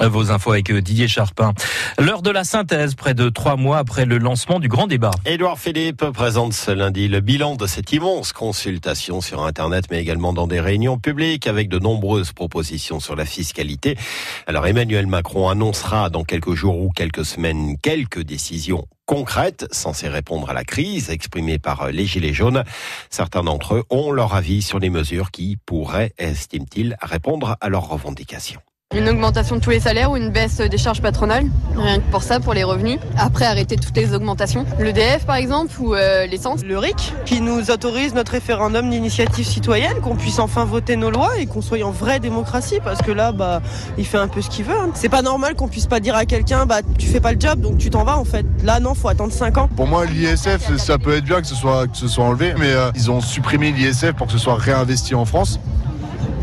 Vos infos avec Didier Charpin. L'heure de la synthèse, près de trois mois après le lancement du grand débat. Édouard Philippe présente ce lundi le bilan de cette immense consultation sur Internet, mais également dans des réunions publiques avec de nombreuses propositions sur la fiscalité. Alors Emmanuel Macron annoncera dans quelques jours ou quelques semaines quelques décisions concrètes censées répondre à la crise exprimée par les Gilets jaunes. Certains d'entre eux ont leur avis sur les mesures qui pourraient, estiment-ils, répondre à leurs revendications. Une augmentation de tous les salaires ou une baisse des charges patronales, rien que pour ça, pour les revenus. Après, arrêter toutes les augmentations. Le DF, par exemple, ou euh, l'essence. Le RIC, qui nous autorise notre référendum d'initiative citoyenne, qu'on puisse enfin voter nos lois et qu'on soit en vraie démocratie, parce que là, bah, il fait un peu ce qu'il veut. Hein. C'est pas normal qu'on puisse pas dire à quelqu'un, bah, tu fais pas le job, donc tu t'en vas, en fait. Là, non, faut attendre 5 ans. Pour moi, l'ISF, ça peut être bien que ce soit, que ce soit enlevé, mais euh, ils ont supprimé l'ISF pour que ce soit réinvesti en France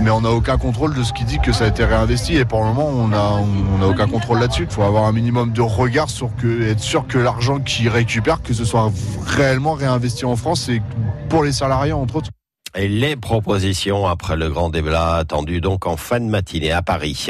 mais on n'a aucun contrôle de ce qui dit que ça a été réinvesti et pour le moment on n'a on aucun contrôle là-dessus. Il faut avoir un minimum de regard sur que être sûr que l'argent qu'ils récupèrent, que ce soit réellement réinvesti en France et pour les salariés entre autres les propositions après le grand débat attendu donc en fin de matinée à Paris.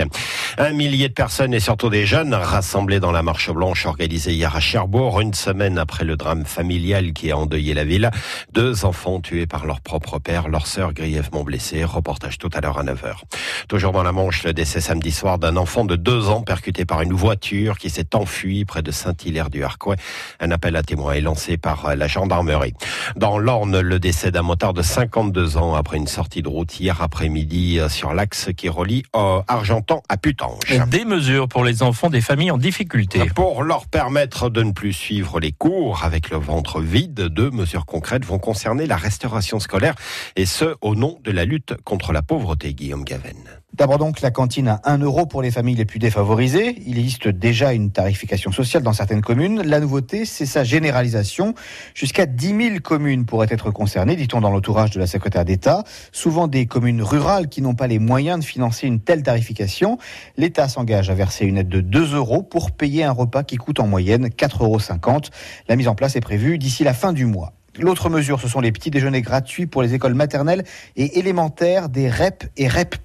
Un millier de personnes et surtout des jeunes rassemblés dans la marche blanche organisée hier à Cherbourg, une semaine après le drame familial qui a endeuillé la ville. Deux enfants tués par leur propre père, leur sœur grièvement blessée. Reportage tout à l'heure à 9h. Toujours dans la Manche, le décès samedi soir d'un enfant de deux ans percuté par une voiture qui s'est enfuie près de Saint-Hilaire-du-Harcouët. Un appel à témoins est lancé par la gendarmerie. Dans l'Orne, le décès d'un motard de 50 deux ans après une sortie de route hier après-midi euh, sur l'axe qui relie euh, Argentan à Putange. Des mesures pour les enfants des familles en difficulté. Pour leur permettre de ne plus suivre les cours avec le ventre vide, deux mesures concrètes vont concerner la restauration scolaire et ce, au nom de la lutte contre la pauvreté, Guillaume Gaven. D'abord donc la cantine à 1 euro pour les familles les plus défavorisées. Il existe déjà une tarification sociale dans certaines communes. La nouveauté, c'est sa généralisation. Jusqu'à 10 000 communes pourraient être concernées, dit-on dans l'entourage de la secrétaire d'État. Souvent des communes rurales qui n'ont pas les moyens de financer une telle tarification. L'État s'engage à verser une aide de 2 euros pour payer un repas qui coûte en moyenne 4,50 euros. La mise en place est prévue d'ici la fin du mois. L'autre mesure, ce sont les petits déjeuners gratuits pour les écoles maternelles et élémentaires des REP et REP+.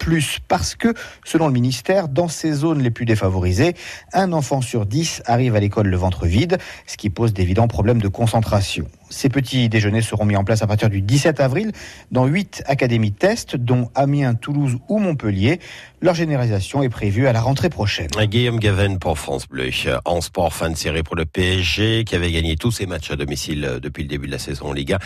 Parce que, selon le ministère, dans ces zones les plus défavorisées, un enfant sur dix arrive à l'école le ventre vide, ce qui pose d'évidents problèmes de concentration. Ces petits déjeuners seront mis en place à partir du 17 avril dans huit académies test, dont Amiens, Toulouse ou Montpellier. Leur généralisation est prévue à la rentrée prochaine. Guillaume Gaven pour France Bleu. En sport, fin de série pour le PSG qui avait gagné tous ses matchs à domicile depuis le début de la saison en Ligue 1.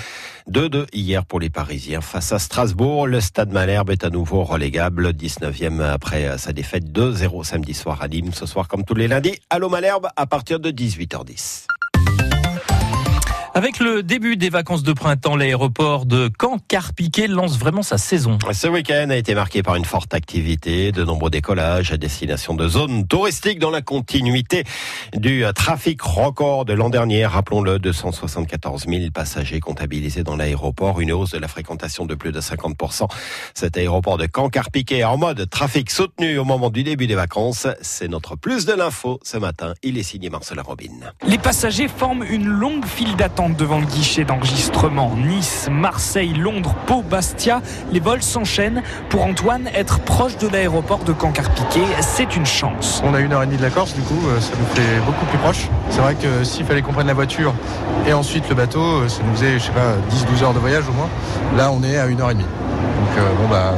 2-2 hier pour les Parisiens face à Strasbourg. Le stade Malherbe est à nouveau relégable, 19e après sa défaite 2-0 samedi soir à Nîmes. Ce soir, comme tous les lundis, Allô Malherbe à partir de 18h10. Avec le début des vacances de printemps, l'aéroport de Caen-Carpiquet lance vraiment sa saison. Ce week-end a été marqué par une forte activité, de nombreux décollages à destination de zones touristiques dans la continuité du trafic record de l'an dernier. Rappelons-le, 274 000 passagers comptabilisés dans l'aéroport, une hausse de la fréquentation de plus de 50%. Cet aéroport de Caen-Carpiquet en mode trafic soutenu au moment du début des vacances. C'est notre plus de l'info ce matin. Il est signé Marcela Robin. Les passagers forment une longue file d'attente devant le guichet d'enregistrement. Nice, Marseille, Londres, Pau, Bastia, les vols s'enchaînent. Pour Antoine, être proche de l'aéroport de Cancarpiquet, c'est une chance. On a une heure et demie de la Corse, du coup, euh, ça nous fait beaucoup plus proche. C'est vrai que s'il fallait qu'on prenne la voiture et ensuite le bateau, euh, ça nous faisait, je sais pas, 10-12 heures de voyage au moins. Là, on est à une heure et demie. Donc, euh, bon, bah,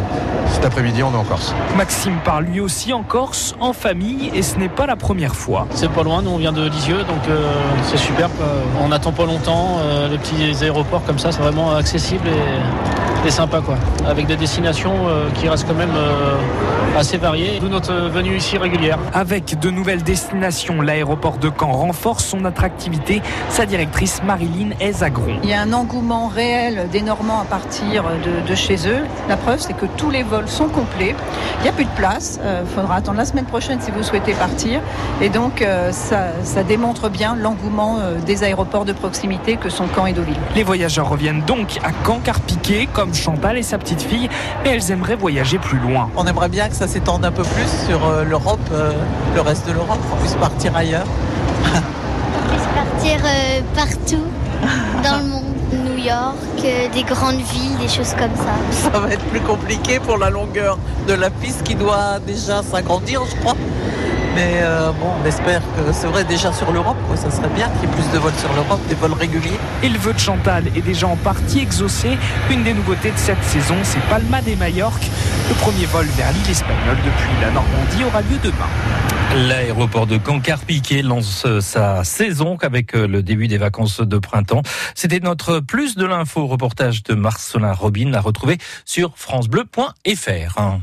cet après-midi, on est en Corse. Maxime part lui aussi en Corse, en famille, et ce n'est pas la première fois. C'est pas loin, nous on vient de Lisieux, donc c'est super. On n'attend pas longtemps euh, les petits aéroports comme ça, c'est vraiment accessible et, sympa quoi. Avec des destinations euh, qui restent quand même euh, assez d'où notre venue ici régulière. Avec de nouvelles destinations, l'aéroport de Caen renforce son attractivité. Sa directrice Marilyn Ezagron. Il y a un engouement réel des Normands à partir de, chez eux. La preuve, c'est que tous les vols sont complets. Il n'y a plus de place. Il faudra attendre la semaine prochaine si vous souhaitez partir. Et donc, ça, ça démontre bien l'engouement des aéroports de proximité que sont Caen et Deauville. Les voyageurs reviennent donc à Caen-Carpiquet, comme Chantal et sa petite fille, mais elles aimeraient voyager plus loin. On aimerait bien que ça s'étende un peu plus sur euh, l'Europe, euh, le reste de l'Europe, qu'on puisse partir ailleurs. On puisse partir euh, partout dans le monde. New York, des grandes villes, des choses comme ça. Ça va être plus compliqué pour la longueur de la piste qui doit déjà s'agrandir, je crois. Mais euh, bon, on espère que c'est vrai déjà sur l'Europe, quoi. ça serait bien qu'il y ait plus de vols sur l'Europe, des vols réguliers. Et le vœu de Chantal est déjà en partie exaucé. Une des nouveautés de cette saison, c'est Palma de Majorque. Le premier vol vers l'île espagnole depuis la Normandie aura lieu demain. L'aéroport de Cancarpiquet lance sa saison avec le début des vacances de printemps. C'était notre plus de l'info reportage de Marcelin Robin à retrouver sur francebleu.fr.